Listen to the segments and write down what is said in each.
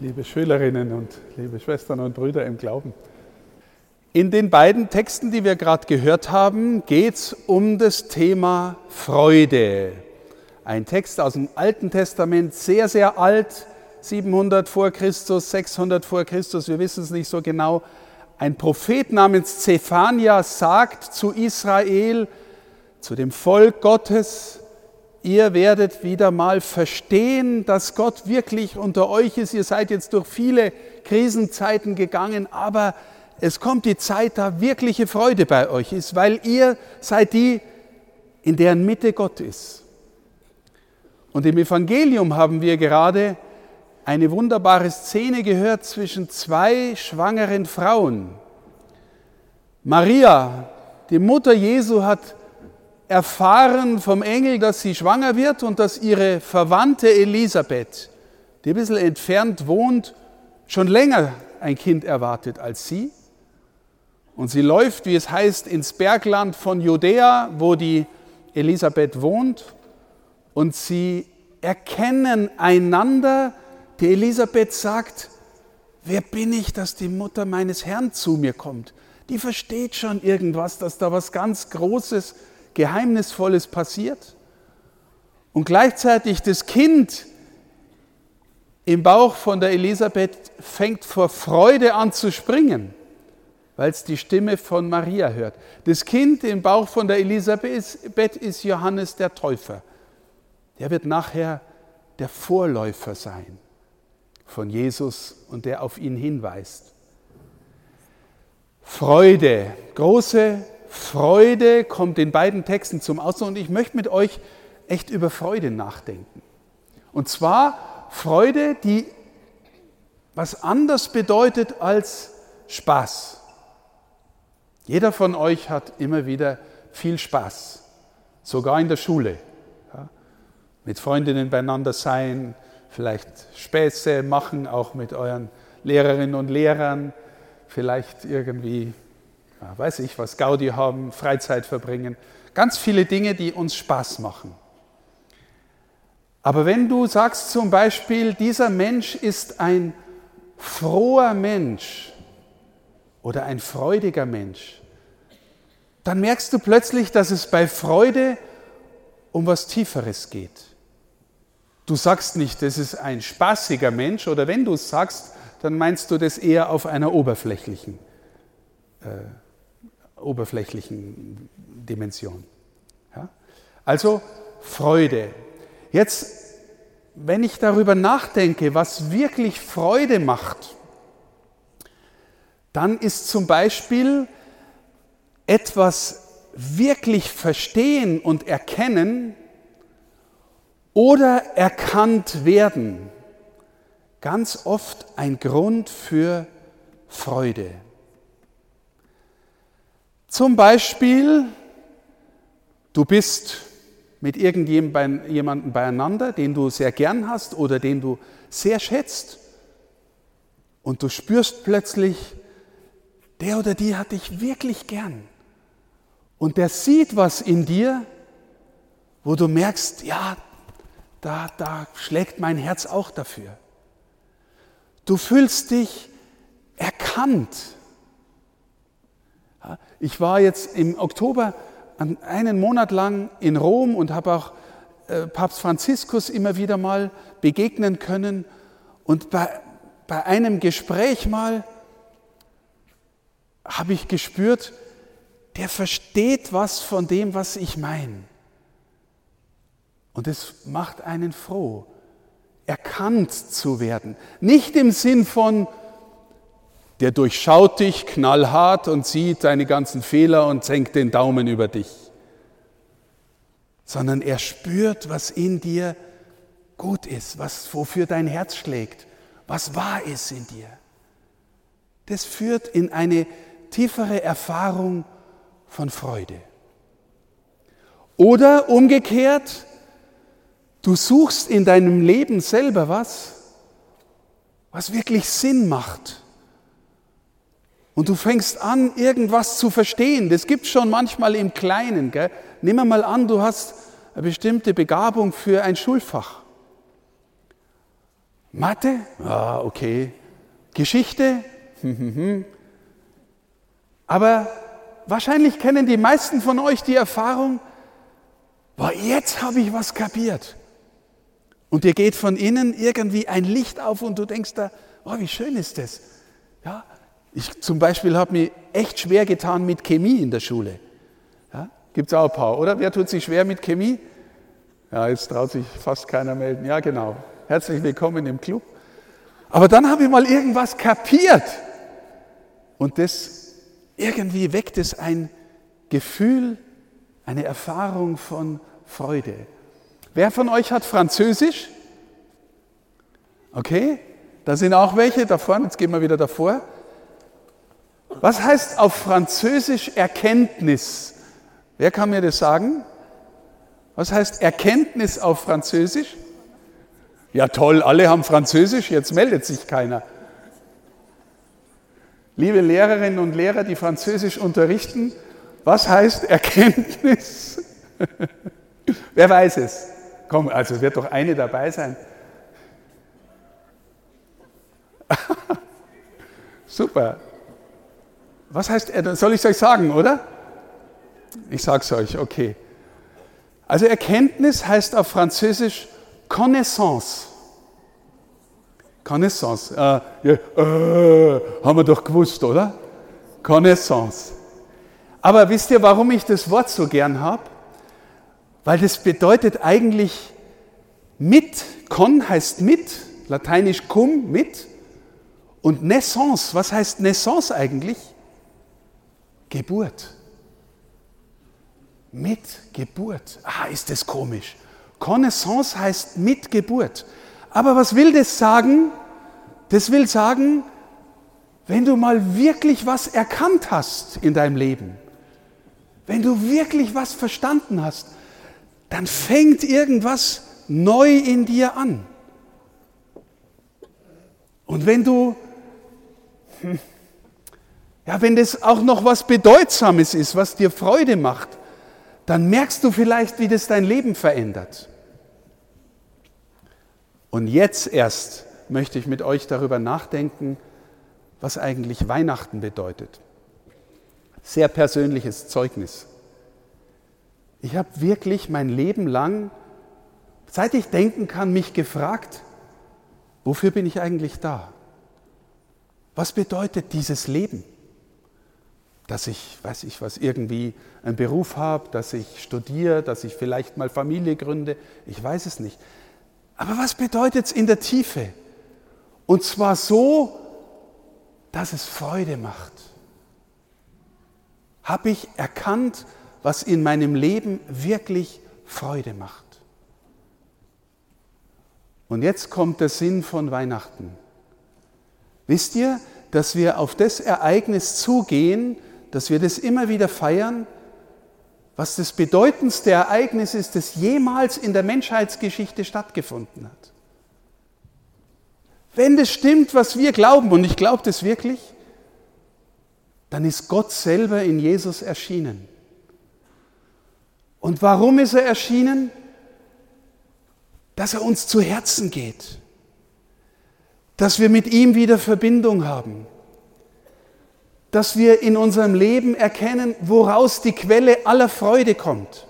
liebe Schülerinnen und liebe Schwestern und Brüder im Glauben. In den beiden Texten, die wir gerade gehört haben, geht es um das Thema Freude. Ein Text aus dem Alten Testament, sehr, sehr alt, 700 vor Christus, 600 vor Christus, wir wissen es nicht so genau. Ein Prophet namens Zephania sagt zu Israel, zu dem Volk Gottes, ihr werdet wieder mal verstehen, dass Gott wirklich unter euch ist. Ihr seid jetzt durch viele Krisenzeiten gegangen, aber es kommt die Zeit, da wirkliche Freude bei euch ist, weil ihr seid die, in deren Mitte Gott ist. Und im Evangelium haben wir gerade eine wunderbare Szene gehört zwischen zwei schwangeren Frauen. Maria, die Mutter Jesu, hat erfahren vom Engel, dass sie schwanger wird und dass ihre Verwandte Elisabeth, die ein bisschen entfernt wohnt, schon länger ein Kind erwartet als sie. Und sie läuft, wie es heißt, ins Bergland von Judäa, wo die Elisabeth wohnt. Und sie erkennen einander. Die Elisabeth sagt, wer bin ich, dass die Mutter meines Herrn zu mir kommt? Die versteht schon irgendwas, dass da was ganz Großes ist Geheimnisvolles passiert. Und gleichzeitig das Kind im Bauch von der Elisabeth fängt vor Freude an zu springen, weil es die Stimme von Maria hört. Das Kind im Bauch von der Elisabeth ist Johannes der Täufer. Der wird nachher der Vorläufer sein von Jesus und der auf ihn hinweist. Freude, große Freude kommt in beiden Texten zum Ausdruck und ich möchte mit euch echt über Freude nachdenken. Und zwar Freude, die was anders bedeutet als Spaß. Jeder von euch hat immer wieder viel Spaß, sogar in der Schule. Ja, mit Freundinnen beieinander sein, vielleicht Späße machen, auch mit euren Lehrerinnen und Lehrern, vielleicht irgendwie weiß ich was, Gaudi haben, Freizeit verbringen. Ganz viele Dinge, die uns Spaß machen. Aber wenn du sagst zum Beispiel, dieser Mensch ist ein froher Mensch oder ein freudiger Mensch, dann merkst du plötzlich, dass es bei Freude um was Tieferes geht. Du sagst nicht, das ist ein spaßiger Mensch oder wenn du es sagst, dann meinst du das eher auf einer oberflächlichen äh, oberflächlichen Dimension. Ja? Also Freude. Jetzt, wenn ich darüber nachdenke, was wirklich Freude macht, dann ist zum Beispiel etwas wirklich verstehen und erkennen oder erkannt werden ganz oft ein Grund für Freude. Zum Beispiel, du bist mit irgendjemandem beieinander, den du sehr gern hast oder den du sehr schätzt und du spürst plötzlich, der oder die hat dich wirklich gern. Und der sieht was in dir, wo du merkst, ja, da, da schlägt mein Herz auch dafür. Du fühlst dich erkannt. Ich war jetzt im Oktober einen Monat lang in Rom und habe auch äh, Papst Franziskus immer wieder mal begegnen können. Und bei, bei einem Gespräch mal habe ich gespürt, der versteht was von dem, was ich meine. Und es macht einen froh, erkannt zu werden. Nicht im Sinn von, der durchschaut dich knallhart und sieht deine ganzen Fehler und senkt den Daumen über dich, sondern er spürt, was in dir gut ist, was, wofür dein Herz schlägt, was wahr ist in dir. Das führt in eine tiefere Erfahrung von Freude. Oder umgekehrt, du suchst in deinem Leben selber was, was wirklich Sinn macht und du fängst an, irgendwas zu verstehen. Das gibt schon manchmal im Kleinen. Gell? Nimm mal an, du hast eine bestimmte Begabung für ein Schulfach. Mathe? Ah, okay. Geschichte? Aber wahrscheinlich kennen die meisten von euch die Erfahrung, boah, jetzt habe ich was kapiert. Und dir geht von innen irgendwie ein Licht auf und du denkst da, oh, wie schön ist das. Ja, ich zum Beispiel habe mir echt schwer getan mit Chemie in der Schule. Ja, Gibt es auch ein paar, oder? Wer tut sich schwer mit Chemie? Ja, jetzt traut sich fast keiner melden. Ja, genau. Herzlich willkommen im Club. Aber dann habe ich mal irgendwas kapiert. Und das irgendwie weckt es ein Gefühl, eine Erfahrung von Freude. Wer von euch hat Französisch? Okay, da sind auch welche da vorne, jetzt gehen wir wieder davor. Was heißt auf Französisch Erkenntnis? Wer kann mir das sagen? Was heißt Erkenntnis auf Französisch? Ja toll, alle haben Französisch, jetzt meldet sich keiner. Liebe Lehrerinnen und Lehrer, die Französisch unterrichten, was heißt Erkenntnis? Wer weiß es? Komm, also wird doch eine dabei sein. Super. Was heißt, soll ich es euch sagen, oder? Ich sage es euch, okay. Also Erkenntnis heißt auf Französisch Connaissance. Connaissance. Äh, äh, haben wir doch gewusst, oder? Connaissance. Aber wisst ihr, warum ich das Wort so gern habe? Weil das bedeutet eigentlich mit. Con heißt mit, lateinisch cum, mit. Und Naissance, was heißt Naissance eigentlich? Geburt mit Geburt. Ah, ist das komisch. Connaissance heißt mit Geburt. Aber was will das sagen? Das will sagen, wenn du mal wirklich was erkannt hast in deinem Leben, wenn du wirklich was verstanden hast, dann fängt irgendwas neu in dir an. Und wenn du, hm, ja, wenn das auch noch was Bedeutsames ist, was dir Freude macht, dann merkst du vielleicht, wie das dein Leben verändert. Und jetzt erst möchte ich mit euch darüber nachdenken, was eigentlich Weihnachten bedeutet. Sehr persönliches Zeugnis. Ich habe wirklich mein Leben lang, seit ich denken kann, mich gefragt, wofür bin ich eigentlich da? Was bedeutet dieses Leben? Dass ich, weiß ich was, irgendwie einen Beruf habe, dass ich studiere, dass ich vielleicht mal Familie gründe, ich weiß es nicht. Aber was bedeutet es in der Tiefe? Und zwar so, dass es Freude macht. Habe ich erkannt, was in meinem Leben wirklich Freude macht. Und jetzt kommt der Sinn von Weihnachten. Wisst ihr, dass wir auf das Ereignis zugehen, dass wir das immer wieder feiern, was das bedeutendste Ereignis ist, das jemals in der Menschheitsgeschichte stattgefunden hat. Wenn das stimmt, was wir glauben, und ich glaube das wirklich, dann ist Gott selber in Jesus erschienen. Und warum ist er erschienen? Dass er uns zu Herzen geht, dass wir mit ihm wieder Verbindung haben, dass wir in unserem Leben erkennen, woraus die Quelle aller Freude kommt.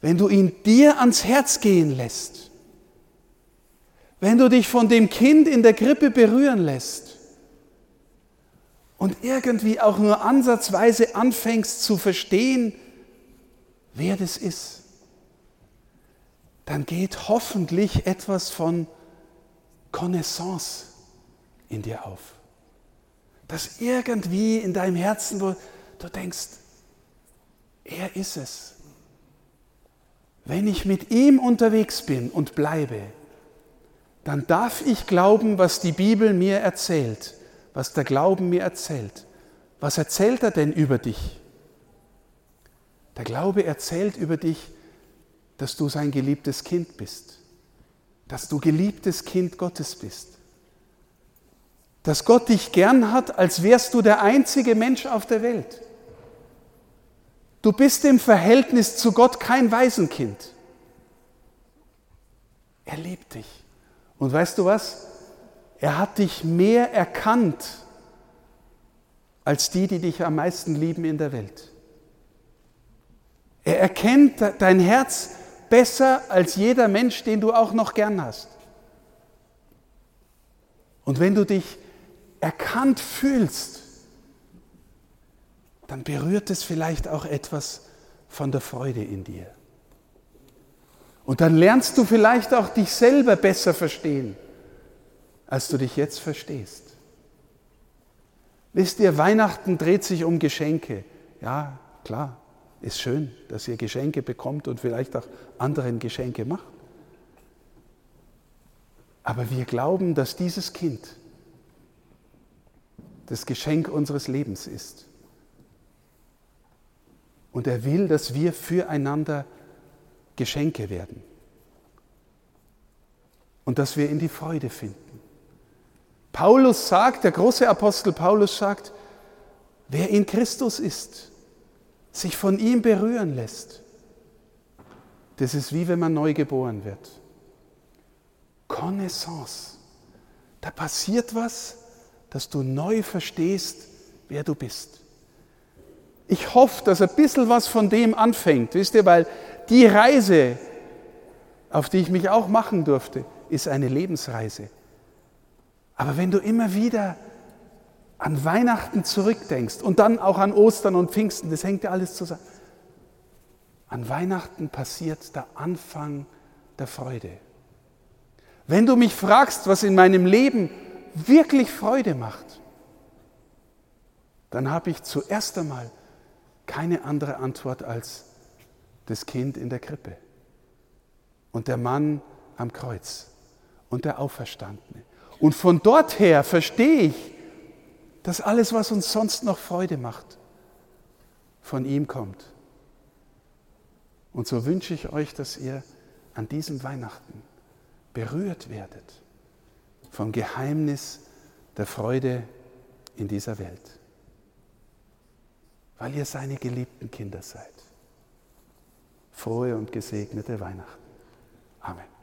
Wenn du ihn dir ans Herz gehen lässt, wenn du dich von dem Kind in der Krippe berühren lässt und irgendwie auch nur ansatzweise anfängst zu verstehen, wer das ist, dann geht hoffentlich etwas von Connaissance in dir auf dass irgendwie in deinem Herzen, wo du denkst, er ist es. Wenn ich mit ihm unterwegs bin und bleibe, dann darf ich glauben, was die Bibel mir erzählt, was der Glauben mir erzählt. Was erzählt er denn über dich? Der Glaube erzählt über dich, dass du sein geliebtes Kind bist, dass du geliebtes Kind Gottes bist dass Gott dich gern hat, als wärst du der einzige Mensch auf der Welt. Du bist im Verhältnis zu Gott kein Waisenkind. Er liebt dich. Und weißt du was? Er hat dich mehr erkannt als die, die dich am meisten lieben in der Welt. Er erkennt dein Herz besser als jeder Mensch, den du auch noch gern hast. Und wenn du dich erkannt fühlst, dann berührt es vielleicht auch etwas von der Freude in dir. Und dann lernst du vielleicht auch dich selber besser verstehen, als du dich jetzt verstehst. Wisst ihr, Weihnachten dreht sich um Geschenke. Ja, klar, ist schön, dass ihr Geschenke bekommt und vielleicht auch anderen Geschenke macht. Aber wir glauben, dass dieses Kind das Geschenk unseres Lebens ist. Und er will, dass wir füreinander Geschenke werden. Und dass wir in die Freude finden. Paulus sagt, der große Apostel Paulus sagt, wer in Christus ist, sich von ihm berühren lässt, das ist wie wenn man neu geboren wird. Connaissance. Da passiert was, dass du neu verstehst, wer du bist. Ich hoffe, dass ein bisschen was von dem anfängt, wisst ihr, weil die Reise, auf die ich mich auch machen durfte, ist eine Lebensreise. Aber wenn du immer wieder an Weihnachten zurückdenkst und dann auch an Ostern und Pfingsten, das hängt ja alles zusammen. An Weihnachten passiert der Anfang der Freude. Wenn du mich fragst, was in meinem Leben wirklich Freude macht, dann habe ich zuerst einmal keine andere Antwort als das Kind in der Krippe und der Mann am Kreuz und der Auferstandene. Und von dort her verstehe ich, dass alles, was uns sonst noch Freude macht, von ihm kommt. Und so wünsche ich euch, dass ihr an diesem Weihnachten berührt werdet vom Geheimnis der Freude in dieser Welt, weil ihr seine geliebten Kinder seid. Frohe und gesegnete Weihnachten. Amen.